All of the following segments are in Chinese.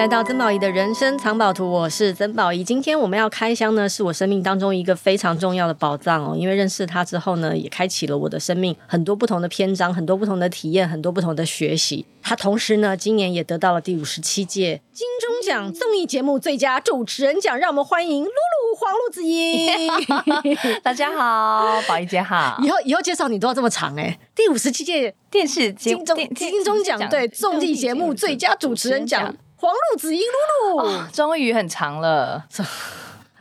来到曾宝仪的人生藏宝图，我是曾宝仪。今天我们要开箱呢，是我生命当中一个非常重要的宝藏哦。因为认识他之后呢，也开启了我的生命很多不同的篇章，很多不同的体验，很多不同的学习。他同时呢，今年也得到了第五十七届金钟奖综艺节目最佳主持人奖。让我们欢迎露露黄露子英。大家好，宝仪姐好。以后以后介绍你都要这么长哎。第五十七届电视金钟金钟奖对综艺节目最佳主持人奖。黄路子英露露，终于很长了，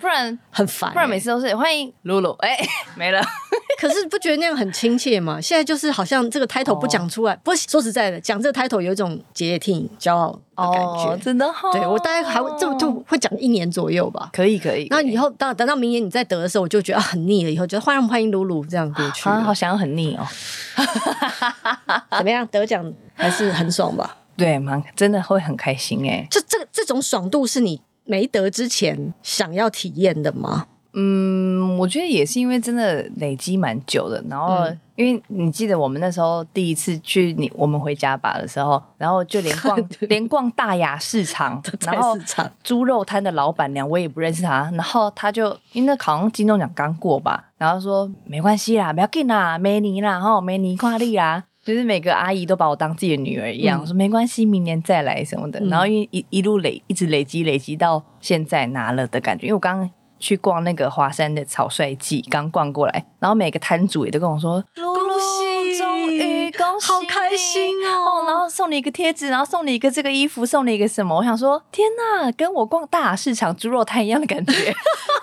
不然很烦，不然每次都是欢迎露露，哎，没了。可是不觉得那样很亲切吗？现在就是好像这个 title 不讲出来，不过说实在的，讲这个 title 有一种解体骄傲的感觉，真的好。对我大概还会这就会讲一年左右吧，可以可以。那以后到等到明年你再得的时候，我就觉得很腻了，以后觉得欢迎欢迎露露这样过去，好想要很腻哦。怎么样？得奖还是很爽吧？对，蛮真的会很开心哎！就这个这种爽度是你没得之前想要体验的吗？嗯，我觉得也是因为真的累积蛮久的。然后，嗯、因为你记得我们那时候第一次去你我们回家吧的时候，然后就连逛 连逛大雅市场，然后猪肉摊的老板娘我也不认识她，然后她就因为那好像金钟奖刚过吧，然后说没关系啦，不要紧啦，没你啦，哈，没你挂历啦。就是每个阿姨都把我当自己的女儿一样，说没关系，明年再来什么的。嗯、然后因为一一路累，一直累积累积到现在拿了的感觉。因为我刚刚去逛那个华山的草率季，刚逛过来，然后每个摊主也都跟我说恭喜，恭喜。好开心哦！然后送你一个贴纸，然后送你一个这个衣服，送你一个什么？我想说，天哪，跟我逛大市场猪肉摊一样的感觉。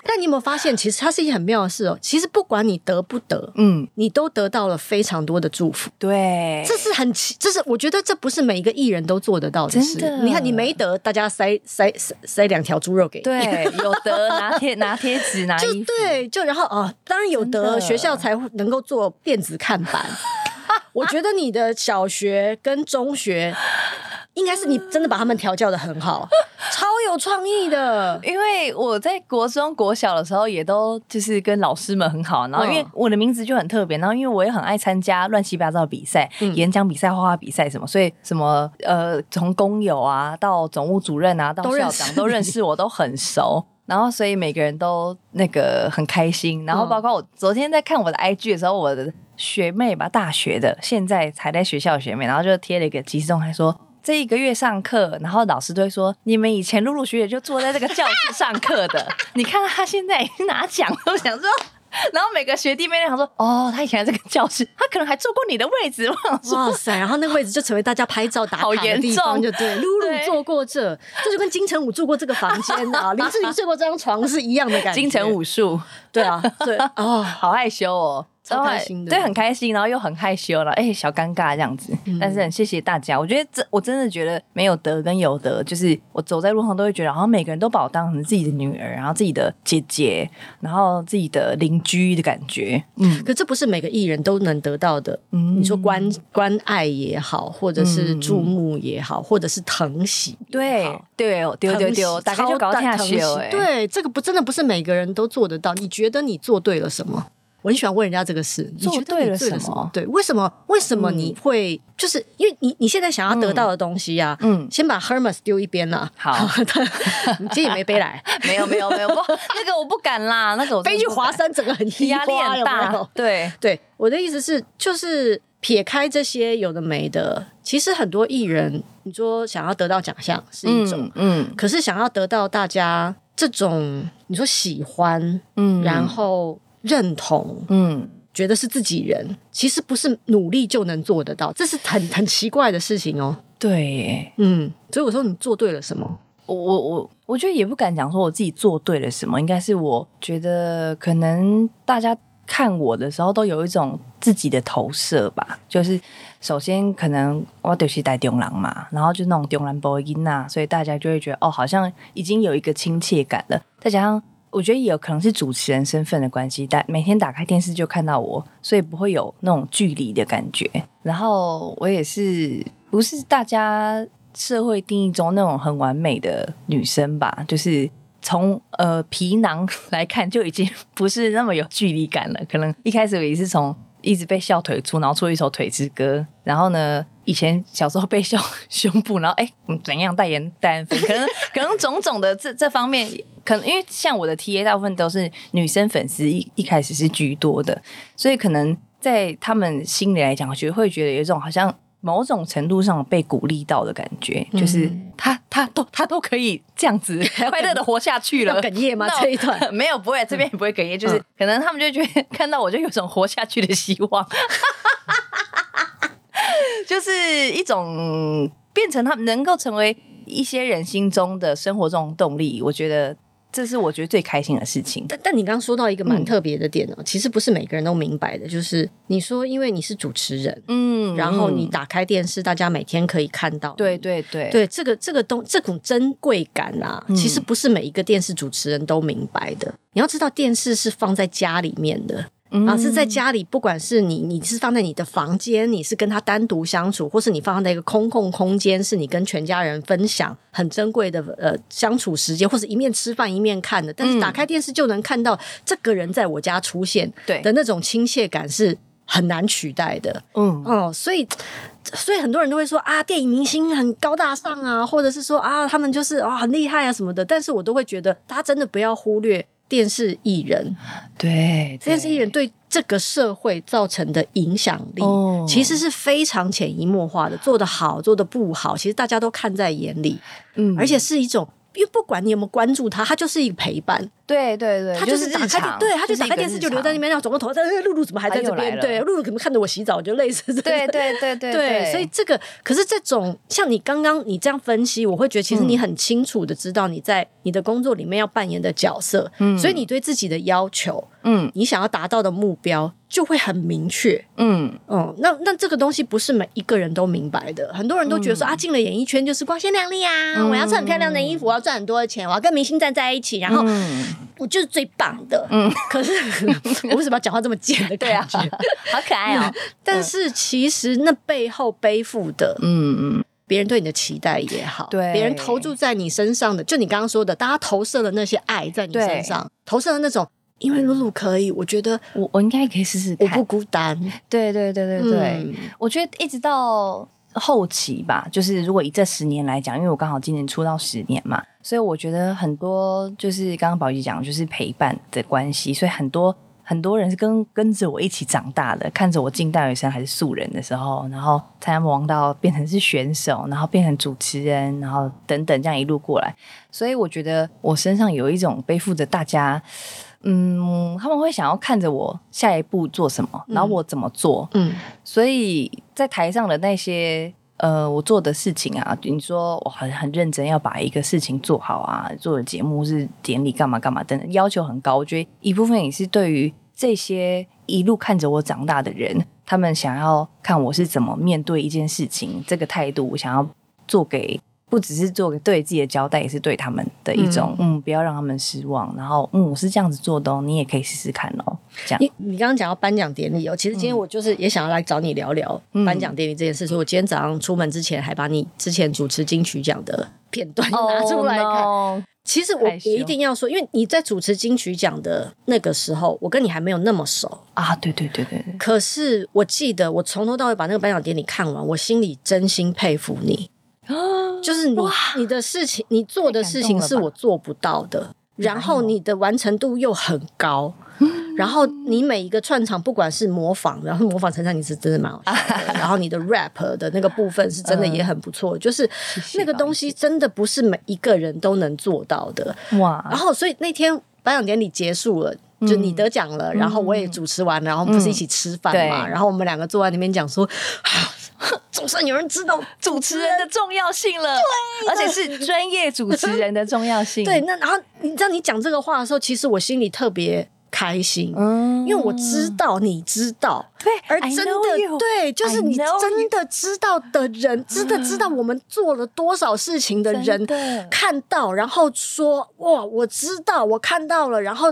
但你有没有发现，其实它是一件很妙的事哦。其实不管你得不得，嗯，你都得到了非常多的祝福。对，这是很奇，这是我觉得这不是每一个艺人都做得到的事。你看你没得，大家塞塞塞塞两条猪肉给你。对，有得拿贴拿贴纸拿。就对，就然后哦，当然有得，学校才会能够做电子看板。我觉得你的小学跟中学，应该是你真的把他们调教的很好，超有创意的。因为我在国中、国小的时候，也都就是跟老师们很好。然后因为我的名字就很特别，然后因为我也很爱参加乱七八糟的比赛，嗯、演讲比赛、画画比赛什么，所以什么呃，从工友啊到总务主任啊到校长都认识我，都很熟。然后所以每个人都那个很开心。然后包括我昨天在看我的 IG 的时候，我的。学妹吧，大学的，现在才在学校学妹，然后就贴了一个即时通，还说这一个月上课，然后老师都会说，你们以前陆陆续续就坐在这个教室上课的，你看他现在已经拿奖了，我想说，然后每个学弟妹都想说，哦，他以前在这个教室，他可能还坐过你的位置，我想说，哇塞，然后那个位置就成为大家拍照打卡的地方，就对，露露坐过这，这就跟金城武住过这个房间啊，林志玲睡过这张床是一样的感觉，金城武术，对啊，对，哦，好害羞哦。超开心的，对，很开心，然后又很害羞了，哎、欸，小尴尬这样子。嗯、但是很谢谢大家，我觉得这我真的觉得没有得跟有得，就是我走在路上都会觉得，好像每个人都把我当成自己的女儿，然后自己的姐姐，然后自己的邻居的感觉。嗯，可这不是每个艺人都能得到的。嗯，你说关关爱也好，或者是注目也好，嗯、或者是疼惜，对对丢丢丢，大家就搞下去。对，这个不真的不是每个人都做得到。你觉得你做对了什么？我很喜欢问人家这个事，你觉得对了什么？对，为什么？为什么你会？就是因为你你现在想要得到的东西呀，嗯，先把 Hermes 丢一边了。好，你今天也没背来，没有没有没有，不，那个我不敢啦，那个我背去华山，整个很压力很大。对对，我的意思是，就是撇开这些有的没的，其实很多艺人，你说想要得到奖项是一种，嗯，可是想要得到大家这种你说喜欢，嗯，然后。认同，嗯，觉得是自己人，其实不是努力就能做得到，这是很很奇怪的事情哦。对，嗯，所以我说你做对了什么？我我我我觉得也不敢讲说我自己做对了什么，应该是我觉得可能大家看我的时候都有一种自己的投射吧。就是首先可能我就是带中郎嘛，然后就那种中人播音呐，所以大家就会觉得哦，好像已经有一个亲切感了，再加上。我觉得也有可能是主持人身份的关系，但每天打开电视就看到我，所以不会有那种距离的感觉。然后我也是不是大家社会定义中那种很完美的女生吧？就是从呃皮囊来看就已经不是那么有距离感了。可能一开始我也是从一直被笑腿粗，然后出一首腿之歌，然后呢。以前小时候被笑 胸部，然后哎，怎样代言代言粉，可能 可能种种的这这方面，可能因为像我的 TA 大部分都是女生粉丝，一一开始是居多的，所以可能在他们心里来讲，我觉得会觉得有一种好像。某种程度上被鼓励到的感觉，嗯、就是他他都他都可以这样子 快乐的活下去了。哽咽吗？这一段没有，不会，这边也不会哽咽，就是可能他们就觉得看到我就有种活下去的希望，就是一种变成他们能够成为一些人心中的生活中动力。我觉得。这是我觉得最开心的事情。但但你刚刚说到一个蛮特别的点哦，嗯、其实不是每个人都明白的，就是你说因为你是主持人，嗯，然后你打开电视，大家每天可以看到，对对对，对这个这个东这种珍贵感啊，嗯、其实不是每一个电视主持人都明白的。你要知道，电视是放在家里面的。然后是在家里，不管是你，你是放在你的房间，你是跟他单独相处，或是你放在一个空空空间，是你跟全家人分享很珍贵的呃相处时间，或是一面吃饭一面看的。但是打开电视就能看到这个人在我家出现，对的那种亲切感是很难取代的。嗯哦，所以所以很多人都会说啊，电影明星很高大上啊，或者是说啊，他们就是啊很厉害啊什么的。但是我都会觉得，大家真的不要忽略。电视艺人，对，电视艺人对这个社会造成的影响力，哦、其实是非常潜移默化的。做得好，做得不好，其实大家都看在眼里，嗯，而且是一种。因为不管你有没有关注他，他就是一个陪伴。对对对，他就是打开，对，他就打开电视就留在那边，然后转过头，但是露露怎么还在这边？对，露露可能看着我洗澡，就类似这。对对对对对，所以这个，可是这种像你刚刚你这样分析，我会觉得其实你很清楚的知道你在你的工作里面要扮演的角色，嗯，所以你对自己的要求，嗯，你想要达到的目标。就会很明确，嗯。嗯，那那这个东西不是每一个人都明白的，很多人都觉得说、嗯、啊，进了演艺圈就是光鲜亮丽啊，嗯、我要穿很漂亮的衣服，我要赚很多的钱，我要跟明星站在一起，然后、嗯、我就是最棒的，嗯，可是 我为什么要讲话这么贱的感觉？啊、好可爱哦、嗯！但是其实那背后背负的，嗯嗯，别人对你的期待也好，对，别人投注在你身上的，就你刚刚说的，大家投射的那些爱在你身上，投射的那种。因为露露可以，我觉得我我应该可以试试看。我不孤单。对对对对对，嗯、我觉得一直到后期吧，就是如果以这十年来讲，因为我刚好今年出道十年嘛，所以我觉得很多就是刚刚宝仪讲，就是陪伴的关系，所以很多很多人是跟跟着我一起长大的，看着我进大学生还是素人的时候，然后参加王道变成是选手，然后变成主持人，然后等等这样一路过来，所以我觉得我身上有一种背负着大家。嗯，他们会想要看着我下一步做什么，然后我怎么做。嗯，所以在台上的那些呃，我做的事情啊，你说我很很认真要把一个事情做好啊，做的节目是典礼干嘛干嘛等等，要求很高。我觉得一部分也是对于这些一路看着我长大的人，他们想要看我是怎么面对一件事情，这个态度，我想要做给。不只是做对自己的交代，也是对他们的一种，嗯，嗯，不要让他们失望。然后，嗯，我是这样子做的哦，你也可以试试看哦。这样，你你刚刚讲到颁奖典礼哦，其实今天我就是也想要来找你聊聊颁奖典礼这件事。嗯、所以我今天早上出门之前，还把你之前主持金曲奖的片段 拿出来看。Oh, no. 其实我也一定要说，因为你在主持金曲奖的那个时候，我跟你还没有那么熟啊。对对对对对。可是我记得，我从头到尾把那个颁奖典礼看完，我心里真心佩服你。就是你，你的事情，你做的事情是我做不到的，然后你的完成度又很高，嗯、然后你每一个串场，不管是模仿，然后模仿陈珊妮是真的蛮好笑的，然后你的 rap 的那个部分是真的也很不错，嗯、就是那个东西真的不是每一个人都能做到的哇。然后所以那天颁奖典礼结束了。就你得奖了，嗯、然后我也主持完，然后不是一起吃饭嘛？嗯、然后我们两个坐在那边讲说，总算有人知道主持人的重要性了，对，而且是专业主持人的重要性。对，那然后你知道你讲这个话的时候，其实我心里特别。开心，因为我知道你知道，对，而真的对，就是你真的知道的人，真的知道我们做了多少事情的人，看到，然后说哇，我知道，我看到了，然后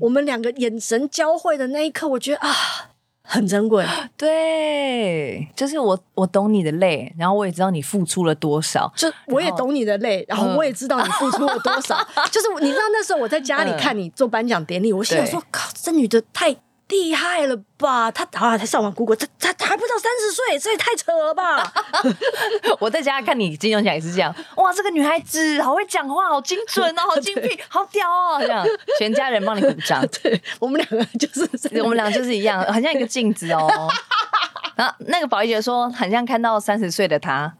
我们两个眼神交汇的那一刻，我觉得啊。很珍贵，对，就是我，我懂你的累，然后我也知道你付出了多少，就我也懂你的累，然后，我也知道你付出了多少，就是你知道那时候我在家里看你做颁奖典礼，嗯、我心想说，靠，这女的太。厉害了吧？他好像才上完 Google，他他他还不到三十岁，这也太扯了吧！我在家看你金钟奖也是这样，哇，这个女孩子好会讲话，好精准 哦，好精辟，好屌哦，这样全家人帮你鼓掌。对，我们两个就是，我们俩就是一样，很像一个镜子哦。然后那个宝仪姐说，很像看到三十岁的她，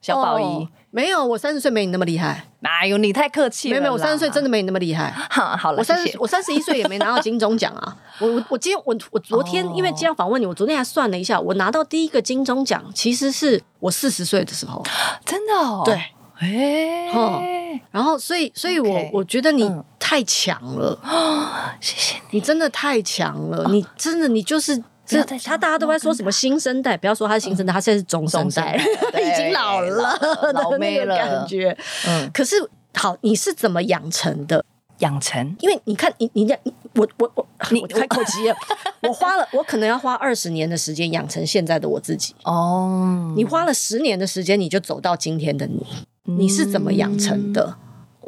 小宝仪。Oh. 没有，我三十岁没你那么厉害。哪有？你太客气了。没有，没有，我三十岁真的没你那么厉害。好，好了，我三十，我三十一岁也没拿到金钟奖啊。我我我今天我我昨天、哦、因为今天要访问你，我昨天还算了一下，我拿到第一个金钟奖其实是我四十岁的时候。真的哦。对。哎、欸。然后，所以，所以我、okay, 我觉得你太强了。谢谢你，你真的太强了。哦、你真的，你就是。是他，大家都在说什么新生代？不要说他是新生代，他现在是中生代，已经老了，老 妹了感觉。嗯，可是好，你是怎么养成的？养成？因为你看，你你你我我我，你开口急了。我花了，我可能要花二十年的时间养成现在的我自己。哦，你花了十年的时间，你就走到今天的你。你是怎么养成的？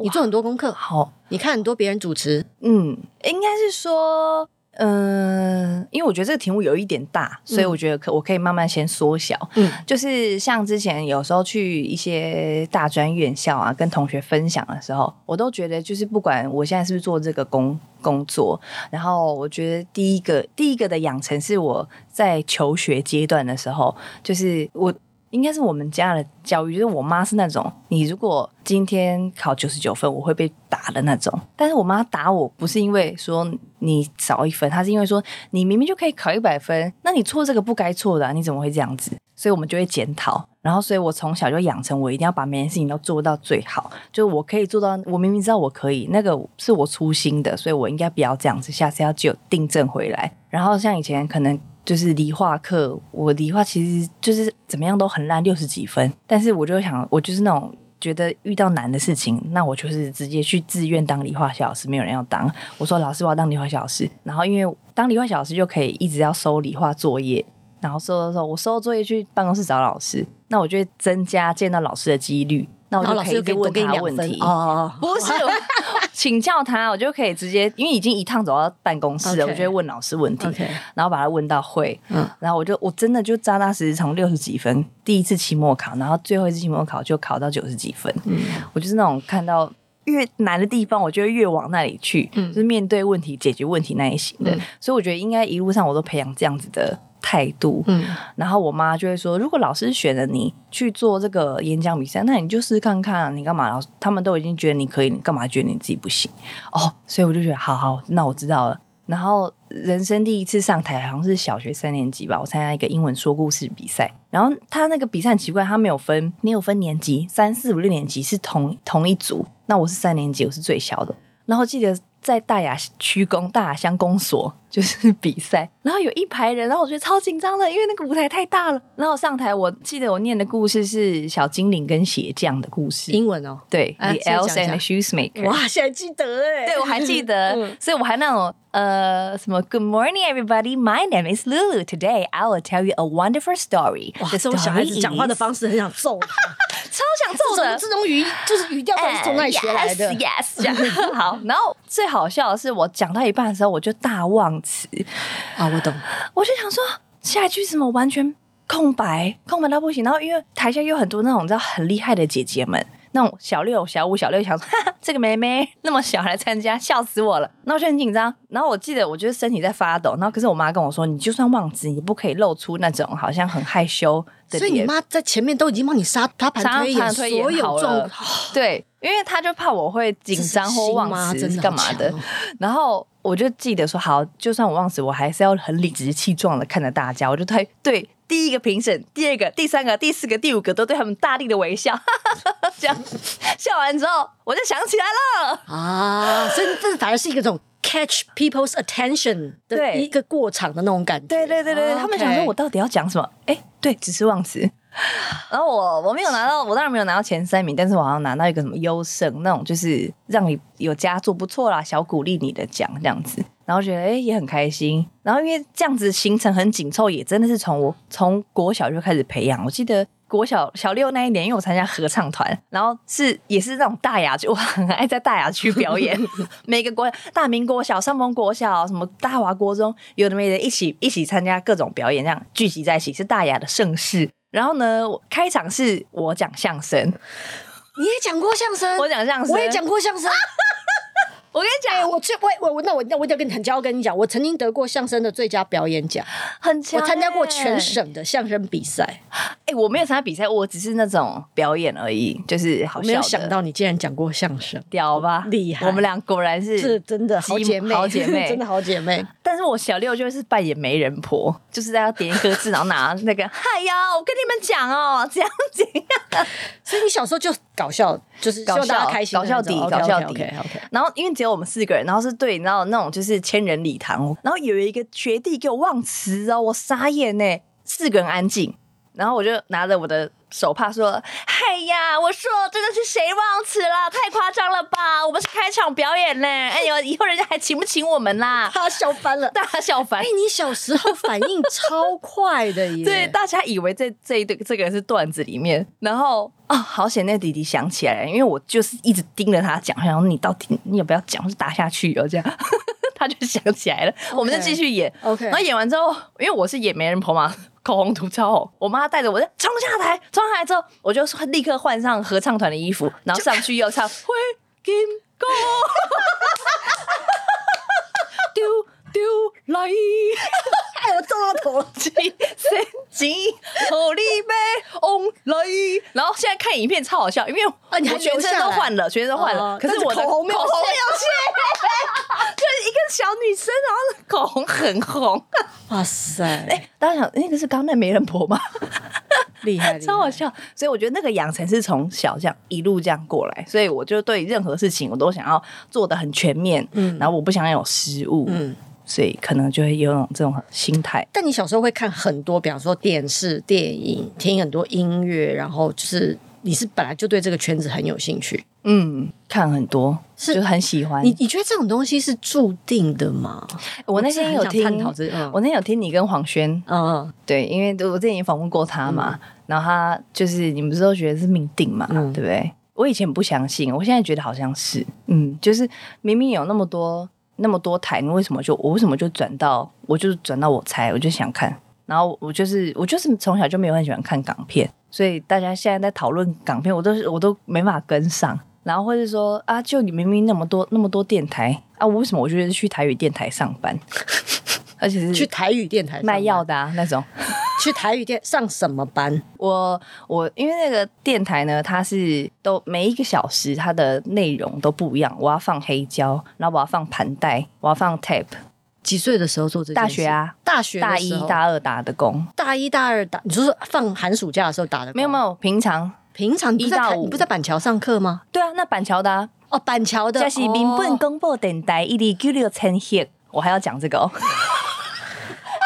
你做很多功课，好，你看很多别人主持。嗯，应该是说。嗯，因为我觉得这个题目有一点大，所以我觉得可我可以慢慢先缩小。嗯，就是像之前有时候去一些大专院校啊，跟同学分享的时候，我都觉得就是不管我现在是不是做这个工工作，然后我觉得第一个第一个的养成是我在求学阶段的时候，就是我。应该是我们家的教育，就是我妈是那种，你如果今天考九十九分，我会被打的那种。但是我妈打我不是因为说你少一分，她是因为说你明明就可以考一百分，那你错这个不该错的，你怎么会这样子？所以我们就会检讨。然后，所以我从小就养成我一定要把每件事情都做到最好，就是我可以做到。我明明知道我可以，那个是我粗心的，所以我应该不要这样子，下次要就订正回来。然后像以前可能。就是理化课，我理化其实就是怎么样都很烂，六十几分。但是我就想，我就是那种觉得遇到难的事情，那我就是直接去自愿当理化小老师，没有人要当。我说老师，我要当理化小老师。然后因为当理化小老师就可以一直要收理化作业，然后收的时候，我收作业去办公室找老师，那我就会增加见到老师的几率。那我就可以问他问题。哦，不是 请教他，我就可以直接，因为已经一趟走到办公室了我就会问老师问题然后把他问到会，嗯，然后我就我真的就扎扎实实从六十几分第一次期末考，然后最后一次期末考就考到九十几分，嗯，我就是那种看到越难的地方，我就会越往那里去，嗯，就是面对问题、解决问题那一型的，嗯，所以我觉得应该一路上我都培养这样子的。态度，嗯，然后我妈就会说，如果老师选了你去做这个演讲比赛，那你就试试看看啊，你干嘛？老师他们都已经觉得你可以，你干嘛觉得你自己不行？哦，所以我就觉得，好好，那我知道了。然后人生第一次上台，好像是小学三年级吧，我参加一个英文说故事比赛。然后他那个比赛很奇怪，他没有分，没有分年级，三四五六年级是同同一组。那我是三年级，我是最小的。然后记得。在大雅区公大雅乡公所就是比赛，然后有一排人，然后我觉得超紧张的，因为那个舞台太大了。然后上台，我记得我念的故事是小精灵跟鞋匠的故事，英文哦，对，啊，The Elf and the Shoemaker。哇，现在记得哎，对我还记得，嗯、所以我还那种呃什么 Good morning everybody, my name is Lulu. Today I will tell you a wonderful story。哇，这种小孩子讲话的方式很想揍他，超想揍的。这种语就是语调都是从那里学来的。Uh, yes. 好，然后最好笑的是，我讲到一半的时候，我就大忘词啊！我懂，我就想说下一句怎么完全空白，空白到不行。然后因为台下有很多那种你知道很厉害的姐姐们，那种小六、小五、小六，想说哈哈这个妹妹那么小还来参加，笑死我了。然后我就很紧张。然后我记得，我就是身体在发抖。然后可是我妈跟我说，你就算忘词，你不可以露出那种好像很害羞的脸。所以你妈在前面都已经帮你沙沙盘推演所有状对。因为她就怕我会紧张或忘词干嘛的，然后我就记得说好，就算我忘词，我还是要很理直气壮的看着大家。我就对对第一个评审、第二个、第三个、第四个、第五个都对他们大力的微笑，这样笑完之后，我就想起来了啊，所以这反而是一种 catch people's attention 的一个过场的那种感觉。对对对对，他们想说我到底要讲什么？哎，对，只是忘词。然后我我没有拿到，我当然没有拿到前三名，但是我好像拿到一个什么优胜那种，就是让你有佳作不错啦，小鼓励你的奖这样子。然后觉得哎也很开心。然后因为这样子行程很紧凑，也真的是从我从国小就开始培养。我记得国小小六那一年，因为我参加合唱团，然后是也是那种大雅区，我很爱在大雅区表演。每个国大明国小、上峰国小、什么大华国中，有的没的，一起一起参加各种表演，这样聚集在一起是大雅的盛事。然后呢，开场是我讲相声，你也讲过相声，我讲相声，我也讲过相声。我跟你讲，欸、我最我我那我那我就跟你很骄傲跟你讲，我曾经得过相声的最佳表演奖，很强、欸。我参加过全省的相声比赛。哎、欸，我没有参加比赛，我只是那种表演而已，就是好笑。没有想到你竟然讲过相声，屌吧？厉害！我们俩果然是是 真的好姐妹，好姐妹，真的好姐妹。但是我小六就是扮演媒人婆，就是在要点一个字，然后拿那个，嗨呀，我跟你们讲哦，这样这样。所以你小时候就搞笑，就是搞笑开心，搞笑底，搞笑底。然后因为只有我们四个人，然后是对，然后那种就是千人礼堂，然后有一个学弟给我忘词哦，我傻眼呢，四个人安静，然后我就拿着我的。手帕说：“嗨呀，我说这个是谁忘词了？太夸张了吧！我们是开场表演呢。哎呦，以后人家还请不请我们啦？”他笑翻了，大笑翻。哎，你小时候反应超快的耶！对，大家以为这这一对这个是段子里面，然后啊、哦，好险那弟弟想起来了，因为我就是一直盯着他讲，然后你到底你也不要讲，是打下去哦这样。他就想起来了我们就继续演。OK，然后演完之后，因为我是演媒人婆嘛。口红涂超红，我妈带着我就冲下台，冲下台之后，我就立刻换上合唱团的衣服，然后上去又唱《灰金歌》，丢丢来，哎我，撞到头了，几岁几好你妹翁来，然后现在看影片超好笑，因为啊，你全身都换了，全身都换了，可是我的口红没有口红没有去，就是一个小女生，然后口红很红。哇塞！哎、欸，大家想那个是刚那媒人婆吗？厉害，超好笑。所以我觉得那个养成是从小这样一路这样过来，所以我就对任何事情我都想要做的很全面，嗯，然后我不想要有失误，嗯，所以可能就会有这种心态。但你小时候会看很多，比方说电视、电影，听很多音乐，然后就是。你是本来就对这个圈子很有兴趣，嗯，看很多是就很喜欢。你你觉得这种东西是注定的吗？我那天有听，我，嗯、我那天有听你跟黄轩，嗯嗯，对，因为我之前也访问过他嘛，嗯、然后他就是你们不是都觉得是命定嘛，嗯、对不对？我以前不相信，我现在觉得好像是，嗯，就是明明有那么多那么多台，你为什么就我为什么就转到我就转到我猜，我就想看，然后我就是我就是从小就没有很喜欢看港片。所以大家现在在讨论港片，我都是我都没办法跟上，然后或者说啊，就你明明那么多那么多电台啊，我为什么我觉得是去台语电台上班，而且是去台语电台卖药的啊那种，去台语电上什么班？我我因为那个电台呢，它是都每一个小时它的内容都不一样，我要放黑胶，然后我要放盘带，我要放 tape。几岁的时候做这件事？大学啊，大学大一大二打的工，大一大二打，你说是放寒暑假的时候打的工？没有没有，平常平常一到五，你不在板桥上课吗？对啊，那板桥的、啊、哦，板桥的，这是民本广播电台一零九六千赫，我还要讲这个哦。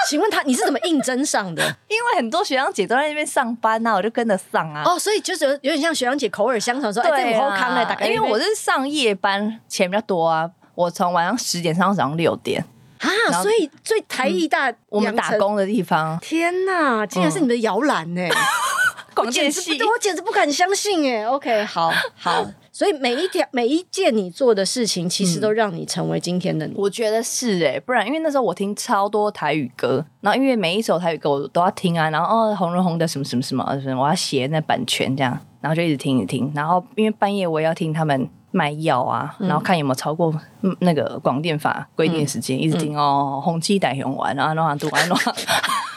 请问他你是怎么应征上的？因为很多学长姐都在那边上班呐、啊，我就跟着上啊。哦，所以就是有有点像学长姐口耳相传说，哎，这么好康的，因为我是上夜班，钱比较多啊，我从晚上十点上到早上六点。啊，所以最台艺大、嗯、我们打工的地方，天哪，竟然是你的摇篮呢！广电系，我简直不敢相信哎。OK，好好，所以每一条每一件你做的事情，其实都让你成为今天的你。我觉得是哎，不然因为那时候我听超多台语歌，然后因为每一首台语歌我都要听啊，然后哦，红红的什么什么什么什么，我要写那版权这样，然后就一直听一听，然后因为半夜我也要听他们。卖药啊，然后看有没有超过那个广电法规定的时间，嗯、一直听哦，红七代用完，然后弄完读完弄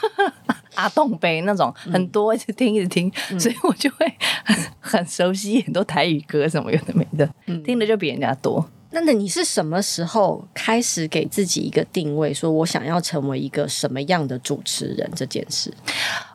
阿栋杯那种很多，一直听一直听，嗯、所以我就会很很熟悉很多台语歌什么有的没的，嗯、听的就比人家多。那那你是什么时候开始给自己一个定位，说我想要成为一个什么样的主持人这件事？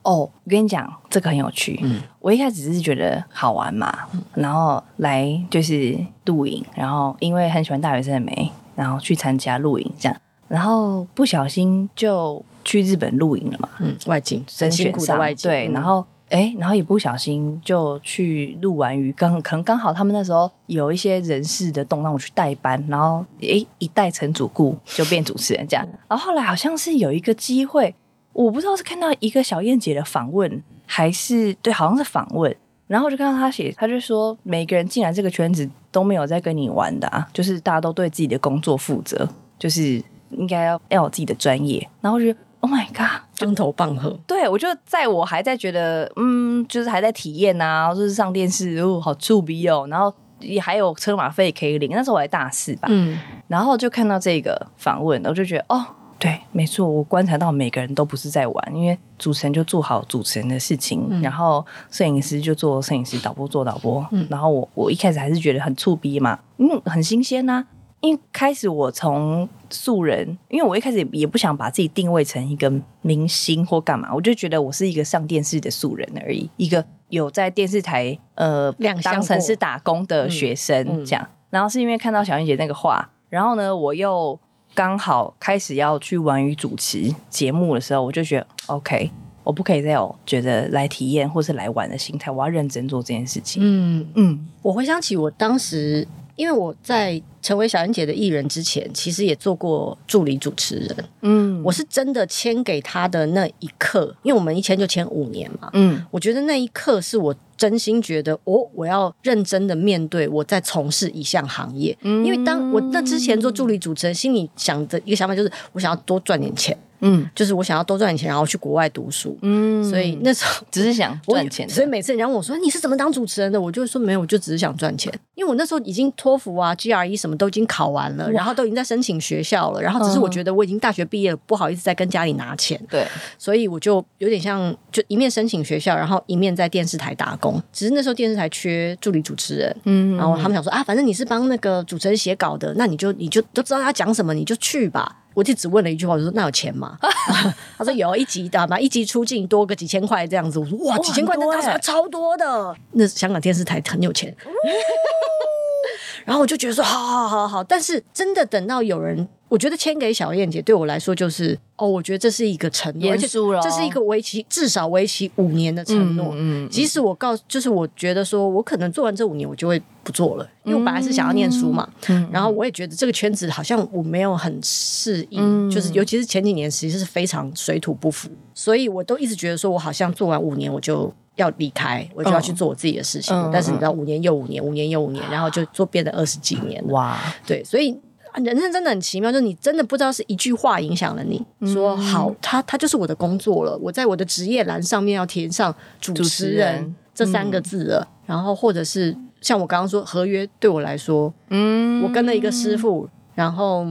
哦，我跟你讲，这个很有趣。嗯，我一开始只是觉得好玩嘛，嗯、然后来就是录影，然后因为很喜欢大学生的美，然后去参加录影这样，然后不小心就去日本录影了嘛。嗯，外景，甄选上外景，对，然后。哎，然后也不小心就去录完鱼，刚可能刚好他们那时候有一些人事的动，让我去代班，然后哎一代成主顾就变主持人这样。然后后来好像是有一个机会，我不知道是看到一个小燕姐的访问，还是对，好像是访问。然后就看到他写，他就说每个人进来这个圈子都没有在跟你玩的啊，就是大家都对自己的工作负责，就是应该要要有自己的专业。然后就 Oh my god，当头棒喝。对，我就在我还在觉得嗯，就是还在体验啊，就是上电视哦，好触鼻哦，然后也还有车马费可以领，那时候我还大四吧，嗯，然后就看到这个访问，我就觉得哦。对，没错，我观察到每个人都不是在玩，因为主持人就做好主持人的事情，嗯、然后摄影师就做摄影师，导播做导播。嗯、然后我我一开始还是觉得很触逼嘛，嗯，很新鲜呐、啊。因为开始我从素人，因为我一开始也不想把自己定位成一个明星或干嘛，我就觉得我是一个上电视的素人而已，一个有在电视台呃两当成是打工的学生、嗯嗯、这样。然后是因为看到小燕姐那个话，然后呢，我又。刚好开始要去玩与主持节目的时候，我就觉得 OK，我不可以再有觉得来体验或是来玩的心态，我要认真做这件事情。嗯嗯，我回想起我当时，因为我在成为小燕姐的艺人之前，其实也做过助理主持人。嗯，我是真的签给他的那一刻，因为我们一签就签五年嘛。嗯，我觉得那一刻是我。真心觉得，哦，我要认真的面对我在从事一项行业，嗯、因为当我那之前做助理主持人，心里想的一个想法就是，我想要多赚点钱。嗯，就是我想要多赚点钱，然后去国外读书。嗯，所以那时候只是想赚钱。所以每次人家问我说，你是怎么当主持人的，我就说没有，我就只是想赚钱。因为我那时候已经托福啊、GRE 什么都已经考完了，然后都已经在申请学校了，然后只是我觉得我已经大学毕业了，不好意思再跟家里拿钱。对，所以我就有点像，就一面申请学校，然后一面在电视台打工。只是那时候电视台缺助理主持人，嗯，然后他们想说啊，反正你是帮那个主持人写稿的，那你就你就都知道他讲什么，你就去吧。我就只问了一句话，我说：“那有钱吗？” 他说：“有一集的嘛，一集出镜多个几千块这样子。”我说：“哇，几千块那当时超多的。”那香港电视台很有钱。然后我就觉得说：“好好好好。”但是真的等到有人。我觉得签给小燕姐对我来说就是哦，我觉得这是一个承诺，而且这是一个为期至少为期五年的承诺。嗯，嗯，即使我告，就是我觉得说我可能做完这五年，我就会不做了，因为我本来是想要念书嘛。嗯，然后我也觉得这个圈子好像我没有很适应，嗯，就是尤其是前几年其实是非常水土不服，所以我都一直觉得说我好像做完五年我就要离开，我就要去做我自己的事情。嗯，但是你知道，五年又五年，五年又五年，然后就做变得二十几年。哇，对，所以。人生真的很奇妙，就是你真的不知道是一句话影响了你，嗯、说好，他他就是我的工作了，我在我的职业栏上面要填上主持人这三个字了，嗯、然后或者是像我刚刚说合约对我来说，嗯，我跟了一个师傅，然后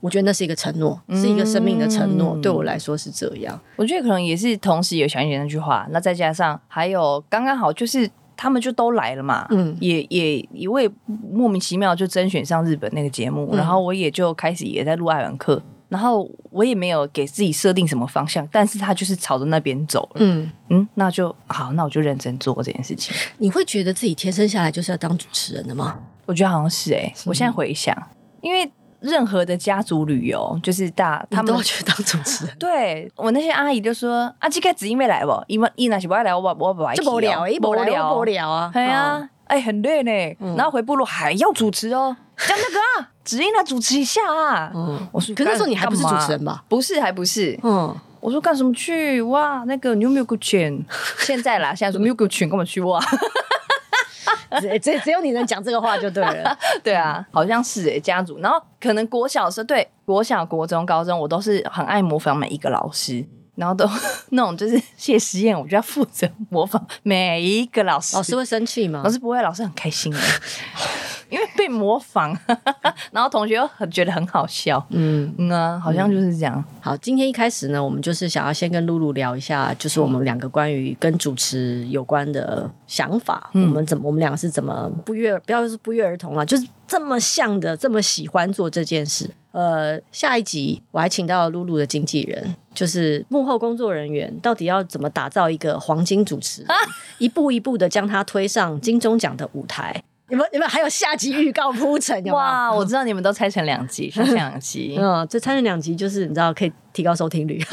我觉得那是一个承诺，嗯、是一个生命的承诺，对我来说是这样。我觉得可能也是同时有小燕姐那句话，那再加上还有刚刚好就是。他们就都来了嘛，嗯，也也一位莫名其妙就甄选上日本那个节目，嗯、然后我也就开始也在录爱玩课，然后我也没有给自己设定什么方向，但是他就是朝着那边走了，嗯嗯，那就好，那我就认真做这件事情。你会觉得自己天生下来就是要当主持人的吗？我觉得好像是哎？我现在回想，因为。任何的家族旅游，就是大他们都要去当主持人。对，我那些阿姨就说：“啊，这个子英没来不？因为伊那是不爱来，我我不爱去。”无聊，一无聊，无聊啊！对啊，哎，很累呢。然后回部落还要主持哦，讲那个啊，子英来主持一下啊。嗯，我说，可那时候你还不是主持人吧？不是，还不是。嗯，我说干什么去？哇，那个你有没有给钱？现在啦，现在说没有给钱，干嘛去哇？只只只有你能讲这个话就对了，对啊，好像是哎，家族。然后可能国小的时候，对，国小、国中、高中，我都是很爱模仿每一个老师，然后都 那种就是谢实验，我就要负责模仿每一个老师。老师会生气吗？老师不会，老师很开心的。因为被模仿，然后同学又很觉得很好笑，嗯嗯啊，好像就是这样。好，今天一开始呢，我们就是想要先跟露露聊一下，就是我们两个关于跟主持有关的想法。嗯、我们怎么，我们两个是怎么不约，不要是不约而同啊，就是这么像的，这么喜欢做这件事。呃，下一集我还请到了露露的经纪人，就是幕后工作人员，到底要怎么打造一个黄金主持 一步一步的将他推上金钟奖的舞台。你们你们还有下集预告铺陈？哇，我知道你们都拆成两集，是两集。嗯，这拆成两集就是你知道可以提高收听率。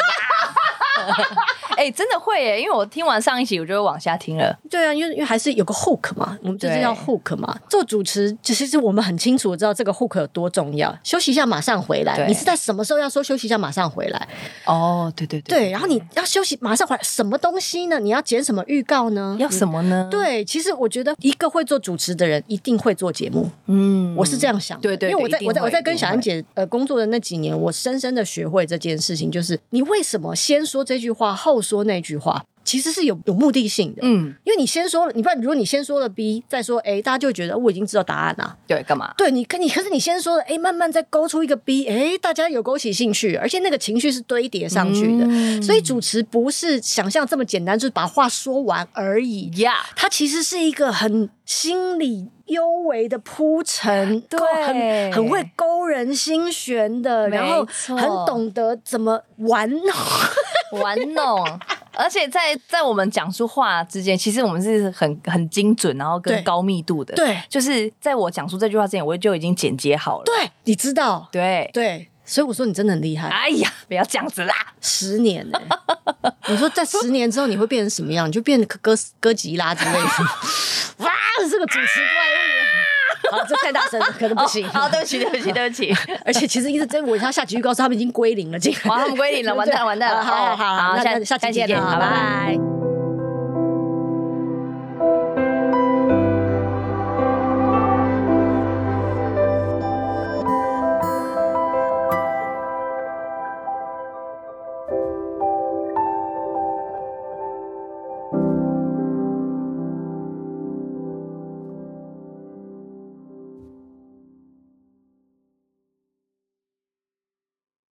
哎、真的会耶，因为我听完上一集，我就会往下听了。对啊，因为因为还是有个 hook 嘛，我们就是要 hook 嘛。做主持，其实是我们很清楚知道这个 hook 有多重要。休息一下，马上回来。你是在什么时候要说休息一下，马上回来？哦，对对对，对。然后你要休息，马上回来，什么东西呢？你要剪什么预告呢？要什么呢？对，其实我觉得一个会做主持的人一定会做节目。嗯，我是这样想的。对对，对，因为我在我在我在跟小安姐呃工作的那几年，我深深的学会这件事情，就是你为什么先说这句话，后说那句话。其实是有有目的性的，嗯，因为你先说了，你不然如果你先说了 B，再说 A，大家就会觉得我已经知道答案了，对，干嘛？对你，可你可是你先说了 A，慢慢再勾出一个 B，哎，大家有勾起兴趣，而且那个情绪是堆叠上去的，嗯、所以主持不是想象这么简单，就是把话说完而已。呀.它其实是一个很心理幽微的铺陈，对，很很会勾人心弦的，然后很懂得怎么玩弄玩弄。而且在在我们讲出话之间，其实我们是很很精准，然后跟高密度的。对，就是在我讲出这句话之前，我就已经剪接好了。对，你知道？对对，所以我说你真的很厉害。哎呀，不要这样子啦！十年呢、欸？你说在十年之后你会变成什么样？你就变成哥哥吉拉之类的。哇，这个主持怪物！好，这太大声了，可能不行。好，对不起，对不起，对不起。而且其实一直真，我他下集预告说他们已经归零了，这个。好，他们归零了，完蛋，完蛋了。好好好，好，那下下期见，好，拜拜。